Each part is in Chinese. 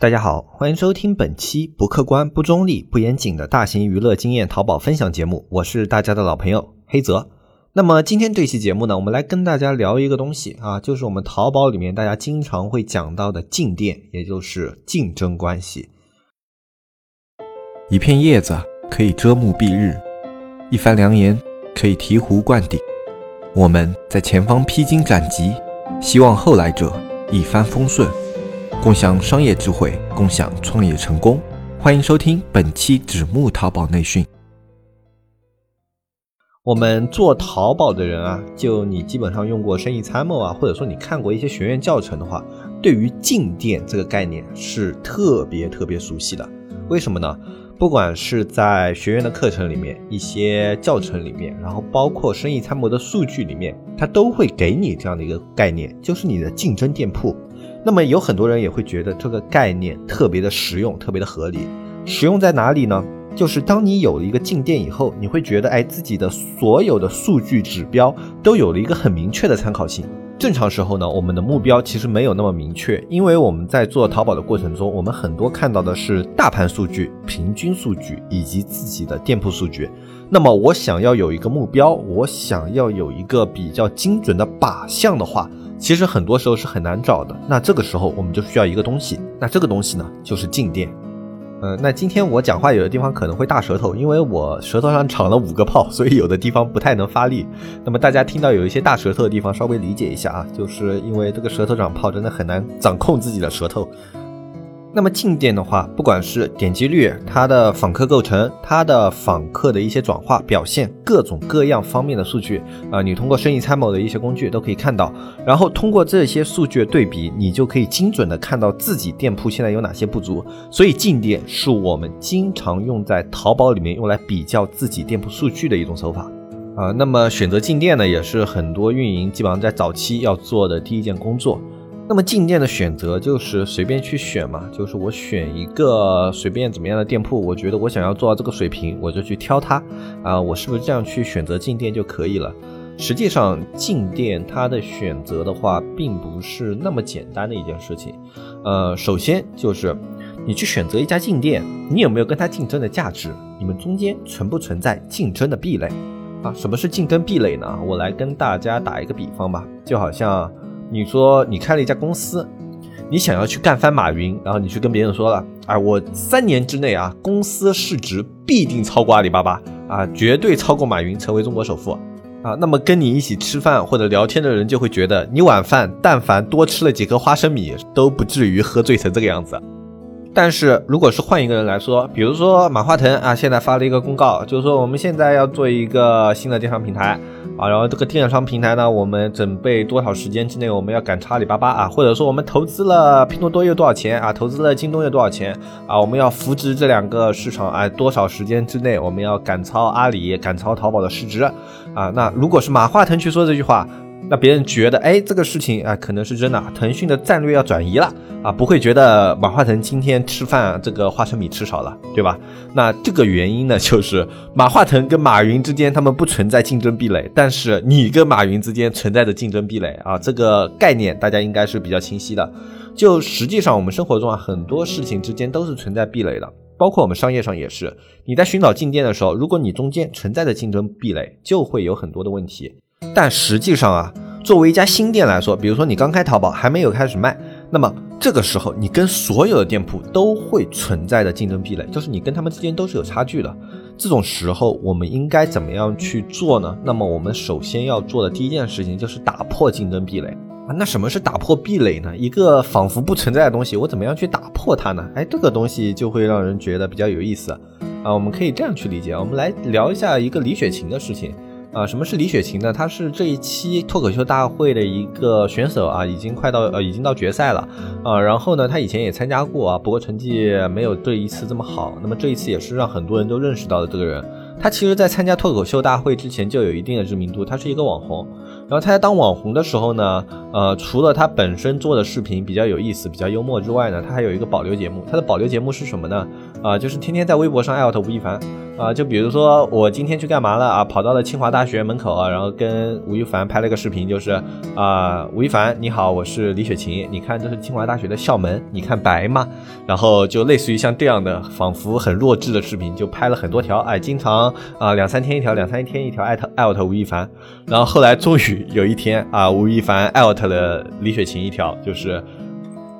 大家好，欢迎收听本期不客观、不中立、不严谨的大型娱乐经验淘宝分享节目，我是大家的老朋友黑泽。那么今天这期节目呢，我们来跟大家聊一个东西啊，就是我们淘宝里面大家经常会讲到的竞店，也就是竞争关系。一片叶子可以遮目蔽日，一番良言可以醍醐灌顶。我们在前方披荆斩棘，希望后来者一帆风顺。共享商业智慧，共享创业成功。欢迎收听本期纸木淘宝内训。我们做淘宝的人啊，就你基本上用过生意参谋啊，或者说你看过一些学院教程的话，对于进店这个概念是特别特别熟悉的。为什么呢？不管是在学院的课程里面，一些教程里面，然后包括生意参谋的数据里面，它都会给你这样的一个概念，就是你的竞争店铺。那么有很多人也会觉得这个概念特别的实用，特别的合理。实用在哪里呢？就是当你有了一个进店以后，你会觉得，哎，自己的所有的数据指标都有了一个很明确的参考性。正常时候呢，我们的目标其实没有那么明确，因为我们在做淘宝的过程中，我们很多看到的是大盘数据、平均数据以及自己的店铺数据。那么我想要有一个目标，我想要有一个比较精准的靶向的话。其实很多时候是很难找的，那这个时候我们就需要一个东西，那这个东西呢就是静电。呃，那今天我讲话有的地方可能会大舌头，因为我舌头上长了五个泡，所以有的地方不太能发力。那么大家听到有一些大舌头的地方，稍微理解一下啊，就是因为这个舌头长泡，真的很难掌控自己的舌头。那么进店的话，不管是点击率、它的访客构成、它的访客的一些转化表现，各种各样方面的数据啊，你通过生意参谋的一些工具都可以看到。然后通过这些数据对比，你就可以精准的看到自己店铺现在有哪些不足。所以进店是我们经常用在淘宝里面用来比较自己店铺数据的一种手法啊。那么选择进店呢，也是很多运营基本上在早期要做的第一件工作。那么进店的选择就是随便去选嘛，就是我选一个随便怎么样的店铺，我觉得我想要做到这个水平，我就去挑它啊，我是不是这样去选择进店就可以了？实际上进店它的选择的话，并不是那么简单的一件事情。呃，首先就是你去选择一家进店，你有没有跟它竞争的价值？你们中间存不存在竞争的壁垒？啊，什么是竞争壁垒呢？我来跟大家打一个比方吧，就好像。你说你开了一家公司，你想要去干翻马云，然后你去跟别人说了，哎，我三年之内啊，公司市值必定超过阿里巴巴啊，绝对超过马云，成为中国首富啊。那么跟你一起吃饭或者聊天的人就会觉得，你晚饭但凡多吃了几颗花生米，都不至于喝醉成这个样子。但是如果是换一个人来说，比如说马化腾啊，现在发了一个公告，就是说我们现在要做一个新的电商平台啊，然后这个电商平台呢，我们准备多少时间之内我们要赶超阿里巴巴啊，或者说我们投资了拼多多又多少钱啊，投资了京东又多少钱啊，我们要扶植这两个市场啊，多少时间之内我们要赶超阿里、赶超淘宝的市值啊？那如果是马化腾去说这句话。那别人觉得，哎，这个事情啊，可能是真的。腾讯的战略要转移了啊，不会觉得马化腾今天吃饭这个花生米吃少了，对吧？那这个原因呢，就是马化腾跟马云之间他们不存在竞争壁垒，但是你跟马云之间存在着竞争壁垒啊。这个概念大家应该是比较清晰的。就实际上我们生活中啊，很多事情之间都是存在壁垒的，包括我们商业上也是。你在寻找进店的时候，如果你中间存在着竞争壁垒，就会有很多的问题。但实际上啊，作为一家新店来说，比如说你刚开淘宝还没有开始卖，那么这个时候你跟所有的店铺都会存在的竞争壁垒，就是你跟他们之间都是有差距的。这种时候我们应该怎么样去做呢？那么我们首先要做的第一件事情就是打破竞争壁垒啊。那什么是打破壁垒呢？一个仿佛不存在的东西，我怎么样去打破它呢？哎，这个东西就会让人觉得比较有意思啊。我们可以这样去理解，我们来聊一下一个李雪琴的事情。啊，什么是李雪琴呢？她是这一期脱口秀大会的一个选手啊，已经快到呃，已经到决赛了啊。然后呢，她以前也参加过啊，不过成绩没有这一次这么好。那么这一次也是让很多人都认识到了这个人。她其实，在参加脱口秀大会之前就有一定的知名度，她是一个网红。然后他在当网红的时候呢，呃，除了他本身做的视频比较有意思、比较幽默之外呢，他还有一个保留节目。他的保留节目是什么呢？啊，就是天天在微博上艾特吴亦凡。啊，就比如说我今天去干嘛了啊？跑到了清华大学门口啊，然后跟吴亦凡拍了个视频，就是啊，吴亦凡你好，我是李雪琴，你看这是清华大学的校门，你看白吗？然后就类似于像这样的，仿佛很弱智的视频，就拍了很多条，哎，经常啊两三天一条，两三天一条艾特艾特吴亦凡，然后后来终于有一天啊，吴亦凡艾特了李雪琴一条，就是。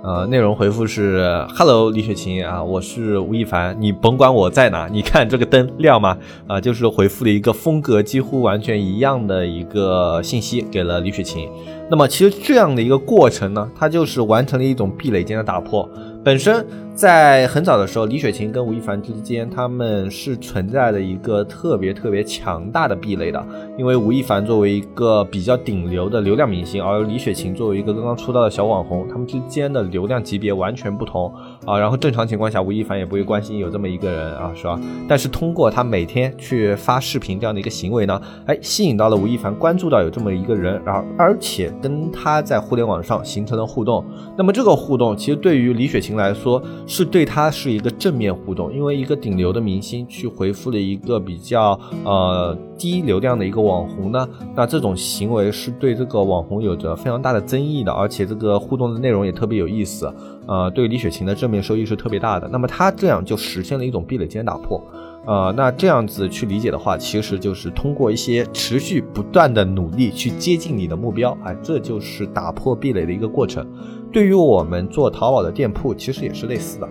呃，内容回复是：Hello，李雪琴啊，我是吴亦凡，你甭管我在哪，你看这个灯亮吗？啊，就是回复了一个风格几乎完全一样的一个信息给了李雪琴。那么其实这样的一个过程呢，它就是完成了一种壁垒间的打破。本身在很早的时候，李雪琴跟吴亦凡之间，他们是存在的一个特别特别强大的壁垒的。因为吴亦凡作为一个比较顶流的流量明星，而李雪琴作为一个刚刚出道的小网红，他们之间的流量级别完全不同啊。然后正常情况下，吴亦凡也不会关心有这么一个人啊，是吧？但是通过他每天去发视频这样的一个行为呢，哎，吸引到了吴亦凡关注到有这么一个人，然后而且跟他在互联网上 形成了互动。那么这个互动其实对于李雪琴。来说是对他是一个正面互动，因为一个顶流的明星去回复了一个比较呃低流量的一个网红呢，那这种行为是对这个网红有着非常大的争议的，而且这个互动的内容也特别有意思，呃，对李雪琴的正面收益是特别大的。那么他这样就实现了一种壁垒间打破，呃，那这样子去理解的话，其实就是通过一些持续不断的努力去接近你的目标，哎，这就是打破壁垒的一个过程。对于我们做淘宝的店铺，其实也是类似的。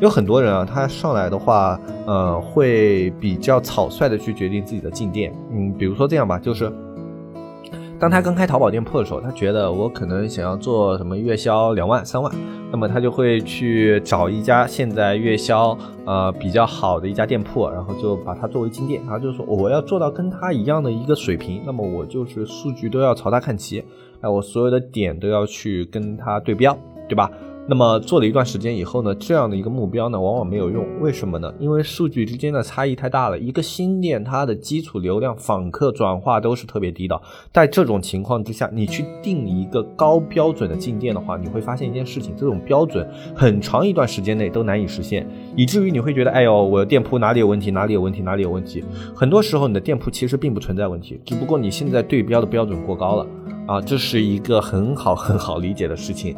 有很多人啊，他上来的话，呃，会比较草率的去决定自己的进店。嗯，比如说这样吧，就是当他刚开淘宝店铺的时候，他觉得我可能想要做什么月销两万、三万，那么他就会去找一家现在月销呃比较好的一家店铺，然后就把它作为进店，然后就说我要做到跟他一样的一个水平，那么我就是数据都要朝他看齐。哎，我所有的点都要去跟它对标，对吧？那么做了一段时间以后呢，这样的一个目标呢，往往没有用。为什么呢？因为数据之间的差异太大了。一个新店，它的基础流量、访客转化都是特别低的。在这种情况之下，你去定一个高标准的进店的话，你会发现一件事情：这种标准很长一段时间内都难以实现，以至于你会觉得，哎呦，我的店铺哪里有问题？哪里有问题？哪里有问题？很多时候，你的店铺其实并不存在问题，只不过你现在对标的标准过高了。啊，这是一个很好很好理解的事情。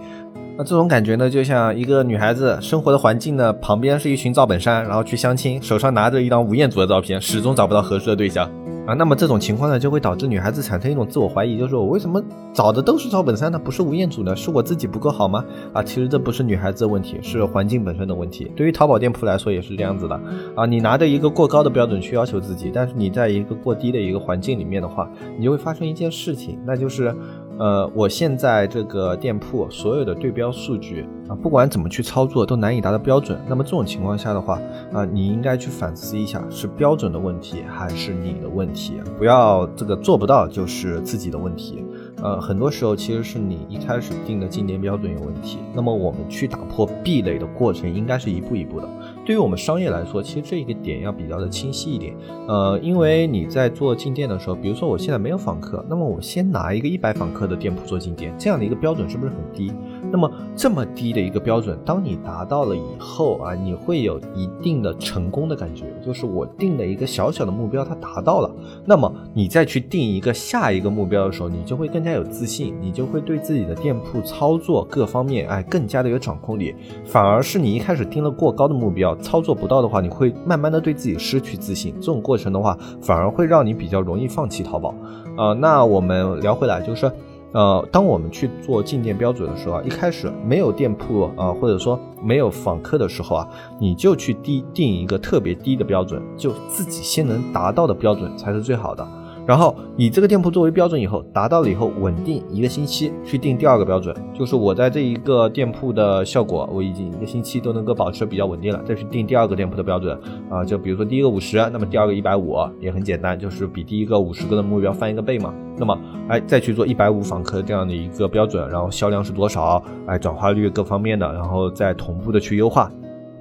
那这种感觉呢，就像一个女孩子生活的环境呢，旁边是一群赵本山，然后去相亲，手上拿着一张吴彦祖的照片，始终找不到合适的对象。啊，那么这种情况呢，就会导致女孩子产生一种自我怀疑，就是我为什么找的都是赵本山呢？不是吴彦祖呢？是我自己不够好吗？啊，其实这不是女孩子的问题，是环境本身的问题。对于淘宝店铺来说也是这样子的。啊，你拿着一个过高的标准去要求自己，但是你在一个过低的一个环境里面的话，你就会发生一件事情，那就是。呃，我现在这个店铺所有的对标数据啊，不管怎么去操作都难以达到标准。那么这种情况下的话啊，你应该去反思一下，是标准的问题还是你的问题？不要这个做不到就是自己的问题。呃，很多时候其实是你一开始定的进店标准有问题。那么我们去打破壁垒的过程应该是一步一步的。对于我们商业来说，其实这一个点要比较的清晰一点。呃，因为你在做进店的时候，比如说我现在没有访客，那么我先拿一个一百访客的店铺做进店，这样的一个标准是不是很低？那么这么低的一个标准，当你达到了以后啊，你会有一定的成功的感觉，就是我定的一个小小的目标它达到了，那么你再去定一个下一个目标的时候，你就会更加有自信，你就会对自己的店铺操作各方面哎更加的有掌控力。反而是你一开始定了过高的目标。操作不到的话，你会慢慢的对自己失去自信。这种过程的话，反而会让你比较容易放弃淘宝。呃，那我们聊回来，就是，呃，当我们去做进店标准的时候啊，一开始没有店铺啊，或者说没有访客的时候啊，你就去低定一个特别低的标准，就自己先能达到的标准才是最好的。然后以这个店铺作为标准以后，达到了以后稳定一个星期去定第二个标准，就是我在这一个店铺的效果，我已经一个星期都能够保持比较稳定了，再去定第二个店铺的标准啊，就比如说第一个五十，那么第二个一百五也很简单，就是比第一个五十个的目标翻一个倍嘛。那么哎再去做一百五访客这样的一个标准，然后销量是多少，哎转化率各方面的，然后再同步的去优化。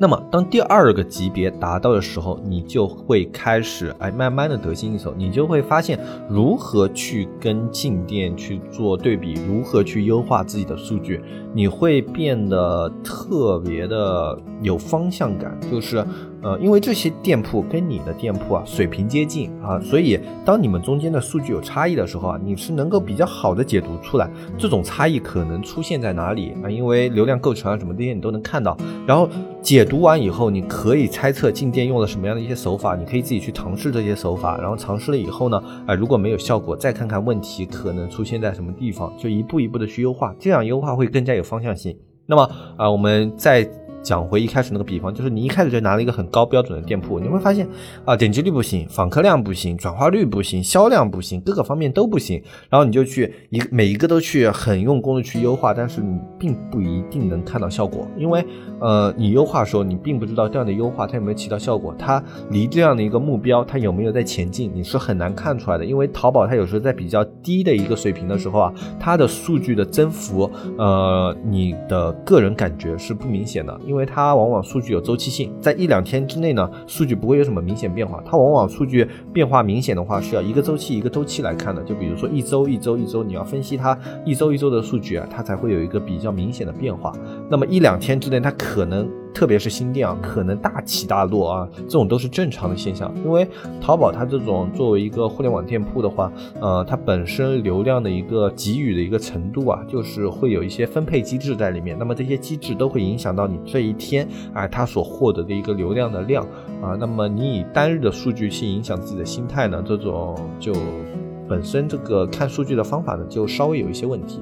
那么，当第二个级别达到的时候，你就会开始哎，慢慢的得心应手，你就会发现如何去跟进店去做对比，如何去优化自己的数据，你会变得特别的有方向感，就是呃，因为这些店铺跟你的店铺啊水平接近啊，所以当你们中间的数据有差异的时候啊，你是能够比较好的解读出来这种差异可能出现在哪里啊，因为流量构成啊什么这些你都能看到，然后解读完以后，你可以猜测进店用了什么样的一些手法，你可以自己去尝试这些手法，然后尝试了以后呢，啊如果没有效果，再看看问题可能出现在什么地方，就一步一步的去优化，这样优化会更加有方向性。那么啊，我们在。讲回一开始那个比方，就是你一开始就拿了一个很高标准的店铺，你会发现啊，点击率不行，访客量不行，转化率不行，销量不行，各个方面都不行。然后你就去一每一个都去很用功的去优化，但是你并不一定能看到效果，因为呃，你优化的时候你并不知道这样的优化它有没有起到效果，它离这样的一个目标它有没有在前进，你是很难看出来的。因为淘宝它有时候在比较低的一个水平的时候啊，它的数据的增幅，呃，你的个人感觉是不明显的。因为它往往数据有周期性，在一两天之内呢，数据不会有什么明显变化。它往往数据变化明显的话，是要一个周期一个周期来看的。就比如说一周一周一周，你要分析它一周一周的数据啊，它才会有一个比较明显的变化。那么一两天之内，它可能。特别是新店啊，可能大起大落啊，这种都是正常的现象。因为淘宝它这种作为一个互联网店铺的话，呃，它本身流量的一个给予的一个程度啊，就是会有一些分配机制在里面。那么这些机制都会影响到你这一天啊，它所获得的一个流量的量啊。那么你以单日的数据去影响自己的心态呢，这种就本身这个看数据的方法呢，就稍微有一些问题。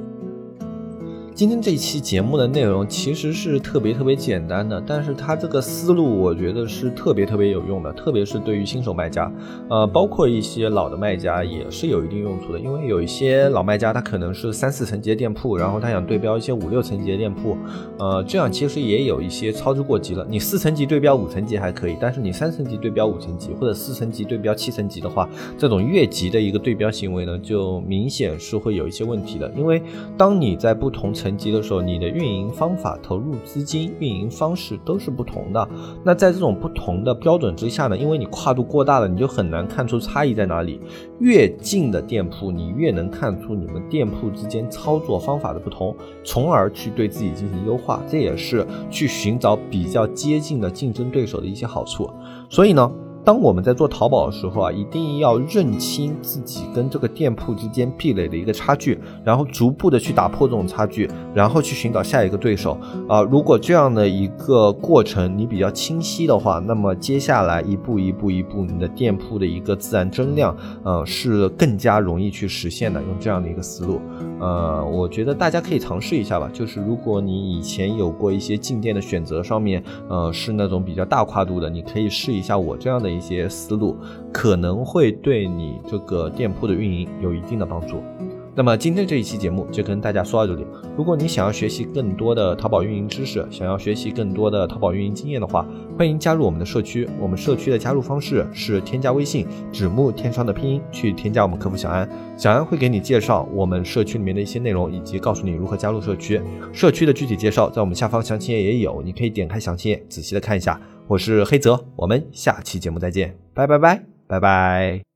今天这一期节目的内容其实是特别特别简单的，但是它这个思路我觉得是特别特别有用的，特别是对于新手卖家，呃，包括一些老的卖家也是有一定用处的。因为有一些老卖家他可能是三四层级的店铺，然后他想对标一些五六层级的店铺，呃，这样其实也有一些操之过急了。你四层级对标五层级还可以，但是你三层级对标五层级或者四层级对标七层级的话，这种越级的一个对标行为呢，就明显是会有一些问题的。因为当你在不同层层级的时候，你的运营方法、投入资金、运营方式都是不同的。那在这种不同的标准之下呢，因为你跨度过大了，你就很难看出差异在哪里。越近的店铺，你越能看出你们店铺之间操作方法的不同，从而去对自己进行优化。这也是去寻找比较接近的竞争对手的一些好处。所以呢。当我们在做淘宝的时候啊，一定要认清自己跟这个店铺之间壁垒的一个差距，然后逐步的去打破这种差距，然后去寻找下一个对手啊。如果这样的一个过程你比较清晰的话，那么接下来一步一步一步，你的店铺的一个自然增量，呃，是更加容易去实现的。用这样的一个思路，呃，我觉得大家可以尝试一下吧。就是如果你以前有过一些进店的选择上面，呃，是那种比较大跨度的，你可以试一下我这样的。一些思路可能会对你这个店铺的运营有一定的帮助。那么今天这一期节目就跟大家说到这里。如果你想要学习更多的淘宝运营知识，想要学习更多的淘宝运营经验的话，欢迎加入我们的社区。我们社区的加入方式是添加微信“纸木天窗”的拼音去添加我们客服小安，小安会给你介绍我们社区里面的一些内容，以及告诉你如何加入社区。社区的具体介绍在我们下方详情页也有，你可以点开详情页仔细的看一下。我是黑泽，我们下期节目再见，拜拜拜拜拜。